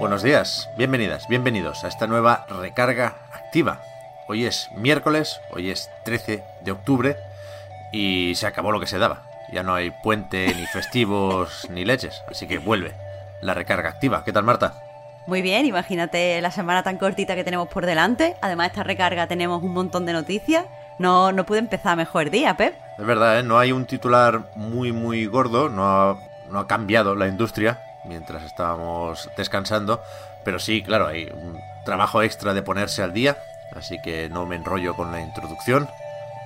Buenos días, bienvenidas, bienvenidos a esta nueva recarga activa. Hoy es miércoles, hoy es 13 de octubre y se acabó lo que se daba. Ya no hay puente, ni festivos, ni leches. Así que vuelve la recarga activa. ¿Qué tal, Marta? Muy bien, imagínate la semana tan cortita que tenemos por delante. Además, esta recarga tenemos un montón de noticias. No, no puede empezar mejor día, Pep. Es verdad, ¿eh? no hay un titular muy, muy gordo. No ha, no ha cambiado la industria mientras estábamos descansando. Pero sí, claro, hay un trabajo extra de ponerse al día. Así que no me enrollo con la introducción.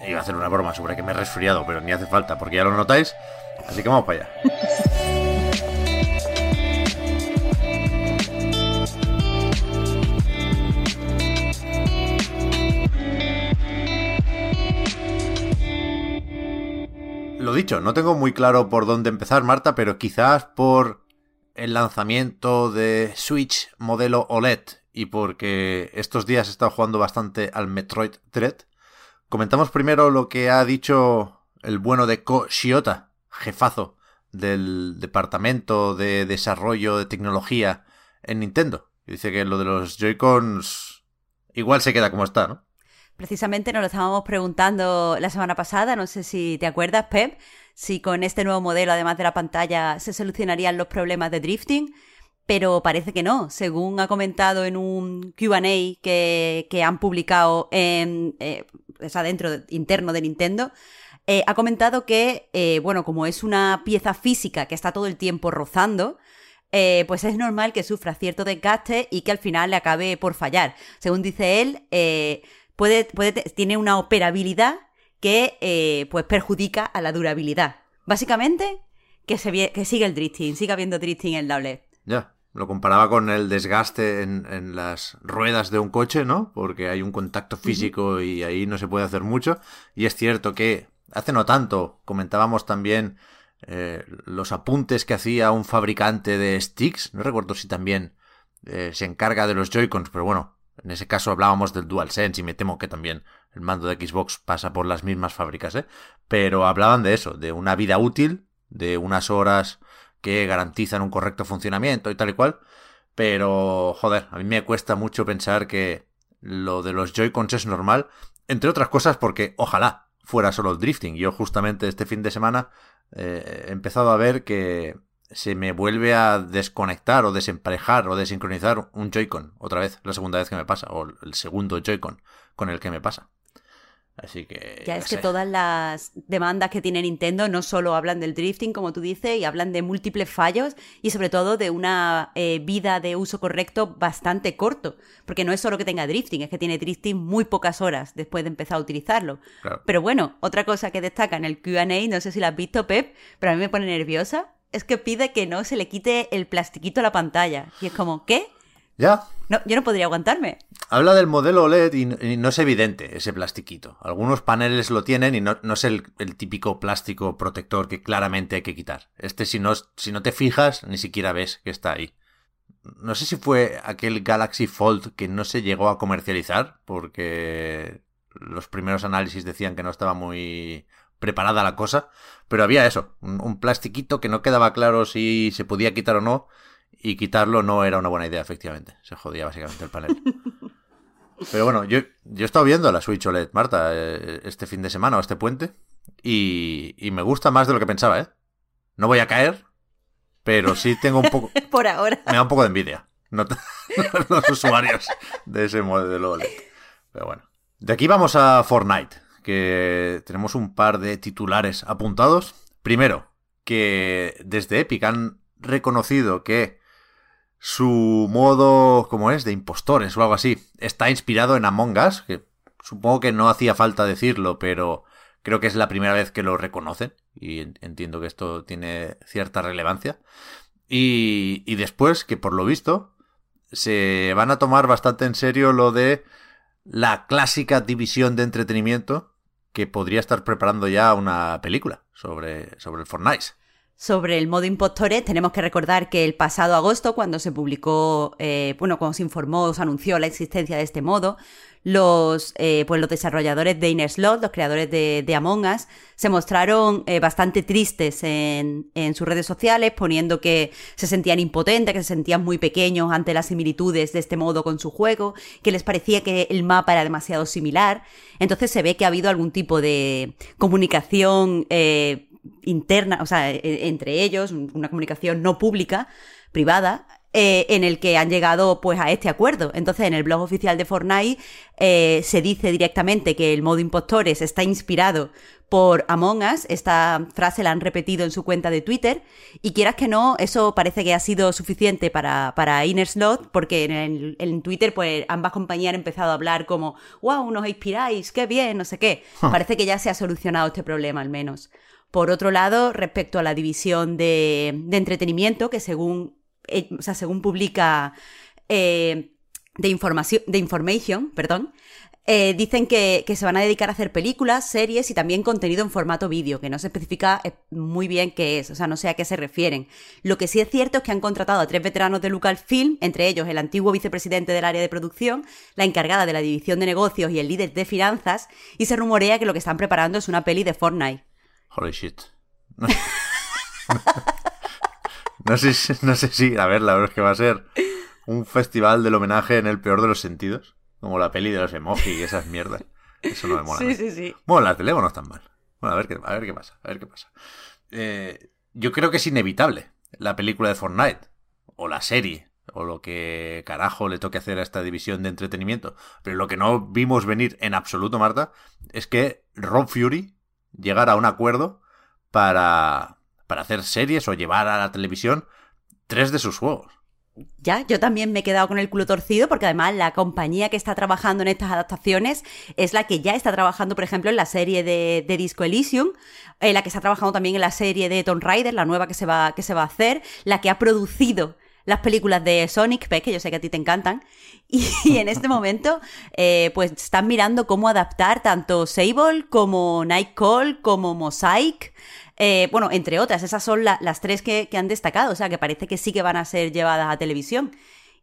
Iba a hacer una broma sobre que me he resfriado, pero ni hace falta porque ya lo notáis. Así que vamos para allá. Lo dicho, no tengo muy claro por dónde empezar, Marta, pero quizás por el lanzamiento de Switch modelo OLED y porque estos días he estado jugando bastante al Metroid Dread, Comentamos primero lo que ha dicho el bueno de Ko Shiota, jefazo del departamento de desarrollo de tecnología en Nintendo. Dice que lo de los Joy-Cons igual se queda como está, ¿no? Precisamente nos lo estábamos preguntando la semana pasada, no sé si te acuerdas, Pep, si con este nuevo modelo, además de la pantalla, se solucionarían los problemas de drifting pero parece que no. Según ha comentado en un QA que, que, han publicado en, eh, interno de Nintendo, eh, ha comentado que, eh, bueno, como es una pieza física que está todo el tiempo rozando, eh, pues es normal que sufra cierto desgaste y que al final le acabe por fallar. Según dice él, puede, tiene una operabilidad que pues perjudica a la durabilidad. Básicamente, que, se, que siga el drifting, siga habiendo drifting en la OLED. Ya, lo comparaba con el desgaste en, las ruedas de un coche, ¿no? Porque hay un contacto físico y ahí no se puede hacer mucho. Y es cierto que hace no tanto comentábamos también eh, los apuntes que hacía un fabricante de sticks. No recuerdo si también eh, se encarga de los Joy-Cons, pero bueno, en ese caso hablábamos del DualSense y me temo que también el mando de Xbox pasa por las mismas fábricas, ¿eh? Pero hablaban de eso, de una vida útil, de unas horas que garantizan un correcto funcionamiento y tal y cual. Pero, joder, a mí me cuesta mucho pensar que lo de los Joy-Cons es normal. Entre otras cosas porque ojalá fuera solo el drifting. Yo justamente este fin de semana eh, he empezado a ver que se me vuelve a desconectar o desemparejar o desincronizar un Joy-Con. Otra vez, la segunda vez que me pasa. O el segundo Joy-Con con el que me pasa. Así que. Ya es que todas las demandas que tiene Nintendo no solo hablan del drifting, como tú dices, y hablan de múltiples fallos y sobre todo de una eh, vida de uso correcto bastante corto. Porque no es solo que tenga drifting, es que tiene drifting muy pocas horas después de empezar a utilizarlo. Pero bueno, otra cosa que destaca en el QA, no sé si la has visto, Pep, pero a mí me pone nerviosa, es que pide que no se le quite el plastiquito a la pantalla. Y es como, ¿qué? Ya. No, yo no podría aguantarme. Habla del modelo OLED y, no es evidente ese plastiquito. Algunos paneles lo tienen y no, es el, típico plástico protector que claramente hay que quitar. Este, si no, si no te fijas, ni siquiera ves que está ahí. No sé si fue aquel Galaxy Fold que no se llegó a comercializar porque los primeros análisis decían que no estaba muy preparada la cosa, pero había eso, un, un plastiquito que no quedaba claro si se podía quitar o no y quitarlo no era una buena idea, efectivamente. Se jodía básicamente el panel. Pero bueno, yo, yo he estado viendo la Switch OLED, Marta, eh, este fin de semana o este puente. Y, y me gusta más de lo que pensaba, ¿eh? No voy a caer, pero sí tengo un poco... Por ahora. Me da un poco de envidia. No los usuarios de ese modelo OLED. Pero bueno. De aquí vamos a Fortnite, que tenemos un par de titulares apuntados. Primero, que desde Epic han reconocido que su modo, como es, de impostores o algo así, está inspirado en Among Us, que supongo que no hacía falta decirlo, pero creo que es la primera vez que lo reconocen y entiendo que esto tiene cierta relevancia. Y, y después, que por lo visto, se van a tomar bastante en serio lo de la clásica división de entretenimiento que podría estar preparando ya una película sobre, sobre el Fortnite. Sobre el modo impostores, tenemos que recordar que el pasado agosto, cuando se publicó, eh, bueno, cuando se informó se anunció la existencia de este modo, los, eh, pues los desarrolladores de Inner Slot, los creadores de, Among Us, se mostraron eh, bastante tristes en, en, sus redes sociales, poniendo que se sentían impotentes, que se sentían muy pequeños ante las similitudes de este modo con su juego, que les parecía que el mapa era demasiado similar. Entonces se ve que ha habido algún tipo de comunicación eh, interna, o sea, e, entre ellos, una comunicación no pública, privada, eh, en el que han llegado pues a este acuerdo. Entonces, en el blog oficial de Fortnite eh, se dice directamente que el modo impostores está inspirado por Among Us. Esta frase la han repetido en su cuenta de Twitter. Y quieras que no, eso parece que ha sido suficiente para, para Inner Slot, porque en, en, Twitter, pues ambas compañías han empezado a hablar como, wow, nos inspiráis, qué bien, no sé qué. Parece que ya se ha solucionado este problema al menos. Por otro lado, respecto a la división de, de entretenimiento, que según eh, o sea, según publica eh, de información, de Information, perdón, eh, dicen que, se van a dedicar a hacer películas, series y también contenido en formato vídeo, que no se especifica muy bien qué es, o sea, no sé a qué se refieren. Lo que sí es cierto es que han contratado a tres veteranos de Lucasfilm, entre ellos el antiguo vicepresidente del área de producción, la encargada de la división de negocios y el líder de finanzas, y se rumorea que lo que están preparando es una peli de Fortnite. Holy shit. No sé, no sé si, a ver, la verdad es que va a ser un festival del homenaje en el peor de los sentidos. Como la peli de los emojis y esas mierdas. Eso no me mola. Sí, sí, sí. Bueno, la tele no están mal. Bueno, a ver qué, a ver qué pasa, a ver qué pasa. Eh, yo creo que es inevitable la película de Fortnite. O la serie. O lo que carajo le toque hacer a esta división de entretenimiento. Pero lo que no vimos venir en absoluto, Marta, es que Rob Fury llegara a un acuerdo para, para hacer series o llevar a la televisión tres de sus juegos. Ya, yo también me he quedado con el culo torcido porque además la compañía que está trabajando en estas adaptaciones es la que ya está trabajando, por ejemplo, en la serie de, Disco Elysium, eh, la que está trabajando también en la serie de Tomb Raider, la nueva que se va, que se va a hacer, la que ha producido las películas de Sonic, que yo sé que a ti te encantan, y, en este momento eh, pues están mirando cómo adaptar tanto Sable como Nightcall como Mosaic eh, bueno, entre otras, esas son las tres que, han destacado, o sea, que parece que sí que van a ser llevadas a televisión.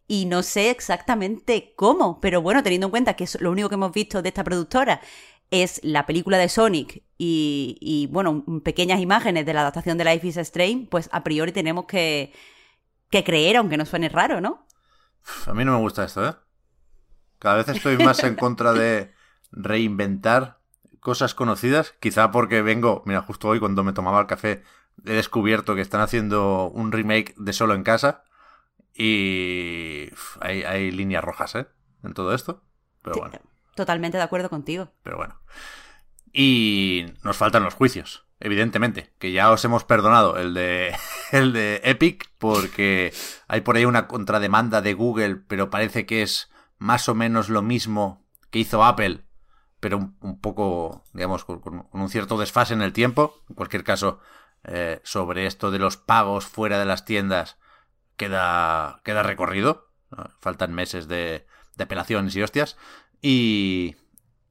Y no sé exactamente cómo, pero bueno, teniendo en cuenta que lo único que hemos visto de esta productora es la película de Sonic y, bueno, pequeñas imágenes de la adaptación de Life is Strange, pues a priori tenemos que, que creer, aunque no suene raro, ¿no? A mí no me gusta esto, ¿eh? Cada vez estoy más en contra de reinventar cosas conocidas, quizá porque vengo, mira, justo hoy cuando me tomaba el café he descubierto que están haciendo un remake de Solo en Casa y hay, líneas rojas, ¿eh? En todo esto. Pero bueno. Totalmente de acuerdo contigo. Pero bueno. Y nos faltan los juicios, evidentemente, que ya os hemos perdonado el de, el de Epic porque hay por ahí una contrademanda de Google, pero parece que es más o menos lo mismo que hizo Apple pero un, poco, digamos, con, un cierto desfase en el tiempo. En cualquier caso, eh, sobre esto de los pagos fuera de las tiendas queda, queda recorrido. Faltan meses de, de apelaciones y hostias. Y,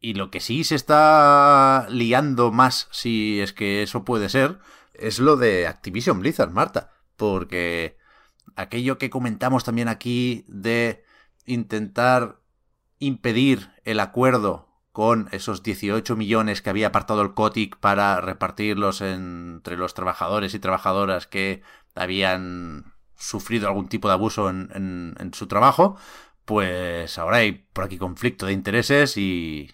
y lo que sí se está liando más, si es que eso puede ser, es lo de Activision Blizzard, Marta. Porque aquello que comentamos también aquí de intentar impedir el acuerdo con esos 18 millones que había apartado el COTIC para repartirlos entre los trabajadores y trabajadoras que habían sufrido algún tipo de abuso en, su trabajo, pues ahora hay por aquí conflicto de intereses y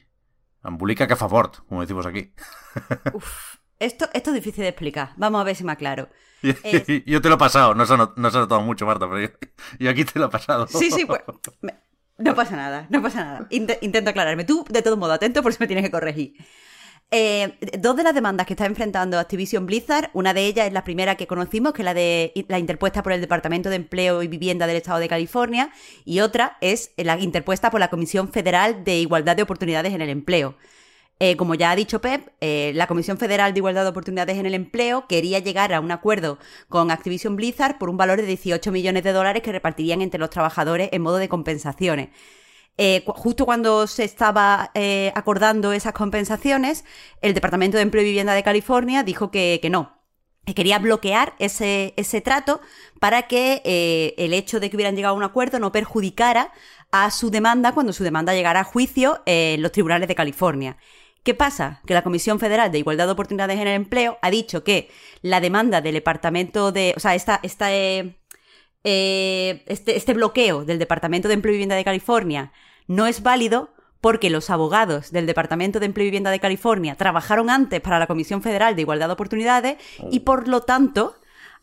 ambulica que favor, como decimos aquí. esto, esto es difícil de explicar. Vamos a ver si me aclaro. Yo te lo he pasado, no se, ha notado mucho, Marta, pero yo, aquí te lo he pasado. Sí, sí, pues, no pasa nada, no pasa nada. intento aclararme. Tú, de todo modo, atento por si me tienes que corregir. Eh, dos de las demandas que está enfrentando Activision Blizzard, una de ellas es la primera que conocimos, que es la de la interpuesta por el Departamento de Empleo y Vivienda del Estado de California, y otra es la interpuesta por la Comisión Federal de Igualdad de Oportunidades en el Empleo. Eh, como ya ha dicho Pep, eh, la Comisión Federal de Igualdad de Oportunidades en el Empleo quería llegar a un acuerdo con Activision Blizzard por un valor de 18 millones de dólares que repartirían entre los trabajadores en modo de compensaciones. Eh, justo cuando se estaba acordando esas compensaciones, el Departamento de Empleo y Vivienda de California dijo que, no, que quería bloquear ese, ese trato para que el hecho de que hubieran llegado a un acuerdo no perjudicara a su demanda cuando su demanda llegara a juicio en los tribunales de California. ¿Qué pasa? Que la Comisión Federal de Igualdad de Oportunidades en el Empleo ha dicho que la demanda del Departamento de. O sea, esta, esta, eh, eh, este, este bloqueo del Departamento de Empleo y Vivienda de California no es válido porque los abogados del Departamento de Empleo y Vivienda de California trabajaron antes para la Comisión Federal de Igualdad de Oportunidades y por lo tanto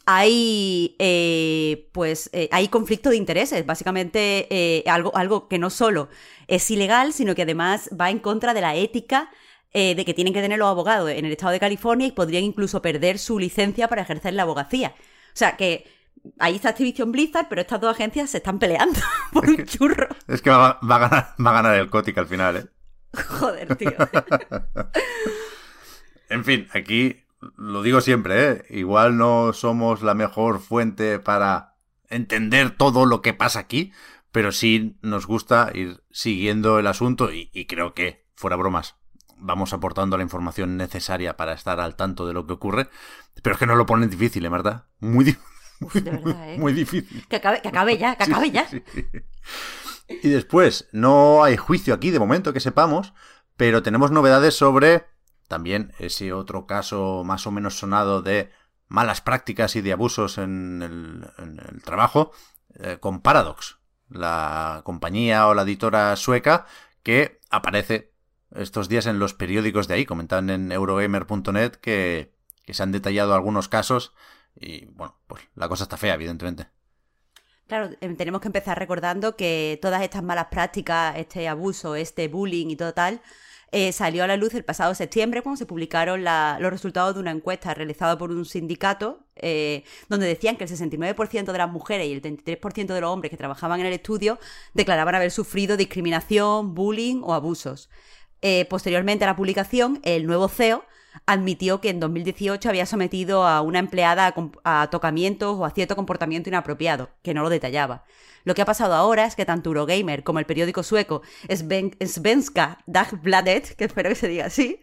hay eh, pues hay conflicto de intereses básicamente algo algo que no solo es ilegal sino que además va en contra de la ética eh, de que tienen que tener los abogados en el estado de California y podrían incluso perder su licencia para ejercer la abogacía. O sea que ahí está Activision Blizzard, pero estas dos agencias se están peleando por un churro. Es que va, a, ganar, va a ganar el Cotic al final, ¿eh? Joder, tío. en fin, aquí lo digo siempre, ¿eh? Igual no somos la mejor fuente para entender todo lo que pasa aquí, pero sí nos gusta ir siguiendo el asunto y creo que, fuera bromas, vamos aportando la información necesaria para estar al tanto de lo que ocurre. Pero es que no lo ponen difícil, ¿eh, Marta? Muy, ¿eh? muy, difícil. Que acabe, que acabe ya, que acabe ya. y después, no hay juicio aquí de momento que sepamos, pero tenemos novedades sobre también ese otro caso más o menos sonado de malas prácticas y de abusos en el, trabajo eh, con Paradox, la compañía o la editora sueca que aparece estos días en los periódicos de ahí. Comentaban en eurogamer.net que, que se han detallado algunos casos y, bueno, pues la cosa está fea, evidentemente. Claro, em, tenemos que empezar recordando que todas estas malas prácticas, este abuso, este bullying y todo tal, eh, salió a la luz el pasado septiembre cuando se publicaron los resultados de una encuesta realizada por un sindicato eh, donde decían que el 69% de las mujeres y el 33% de los hombres que trabajaban en el estudio declaraban haber sufrido discriminación, bullying o abusos. Eh, posteriormente a la publicación, el nuevo CEO admitió que en 2018 había sometido a una empleada a, tocamientos o a cierto comportamiento inapropiado, que no lo detallaba. Lo que ha pasado ahora es que tanto Eurogamer como el periódico sueco Svenska Dagbladet, que espero que se diga así,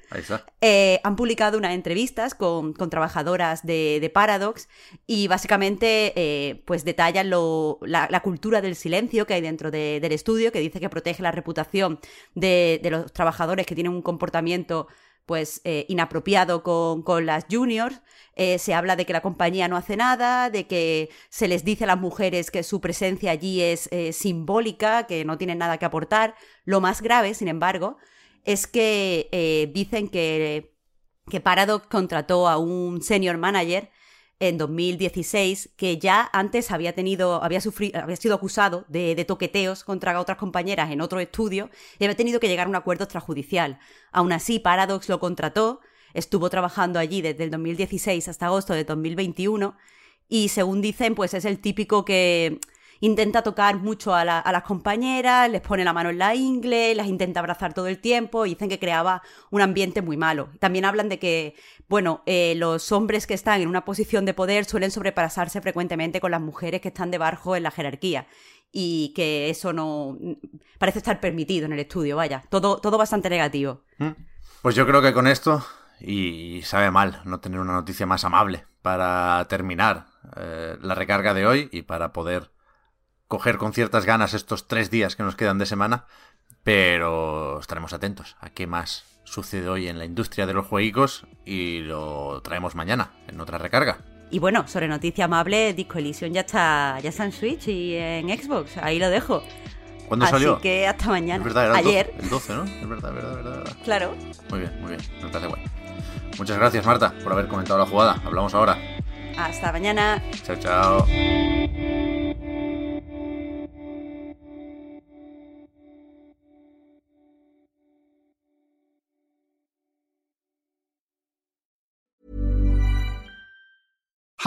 eh, han publicado unas entrevistas con, trabajadoras de, Paradox y básicamente eh, pues detallan la, cultura del silencio que hay dentro del estudio, que dice que protege la reputación de los trabajadores que tienen un comportamiento pues eh, inapropiado con, con, las juniors. Eh, se habla de que la compañía no hace nada, de que se les dice a las mujeres que su presencia allí es eh, simbólica, que no tienen nada que aportar. Lo más grave, sin embargo, es que dicen que, que Paradox contrató a un senior manager en 2016 que ya antes había tenido, había sufrido, había sido acusado de, de, toqueteos contra otras compañeras en otro estudio y había tenido que llegar a un acuerdo extrajudicial. Aún así, Paradox lo contrató, estuvo trabajando allí desde el 2016 hasta agosto de 2021 y según dicen, pues es el típico que intenta tocar mucho a, las compañeras, les pone la mano en la ingle, las intenta abrazar todo el tiempo y dicen que creaba un ambiente muy malo. También hablan de que, bueno, eh, los hombres que están en una posición de poder suelen sobrepasarse frecuentemente con las mujeres que están debajo en la jerarquía y que eso no parece estar permitido en el estudio, vaya, todo, todo bastante negativo. Mm. Pues yo creo que con esto, y sabe mal no tener una noticia más amable para terminar eh, la recarga de hoy y para poder coger con ciertas ganas estos tres días que nos quedan de semana, pero estaremos atentos a qué más sucede hoy en la industria de los jueguicos y lo traemos mañana en otra recarga. Y bueno, sobre noticia amable, Disco Elysium ya está, ya está en Switch y en Xbox, ahí lo dejo. ¿Cuándo salió? Así que hasta mañana. Ayer. El 12, ¿no? Es verdad, verdad, verdad, Claro. Muy bien, muy bien. Me parece bueno. Muchas gracias, Marta, por haber comentado la jugada. Hablamos ahora. Hasta mañana. Chao, chao.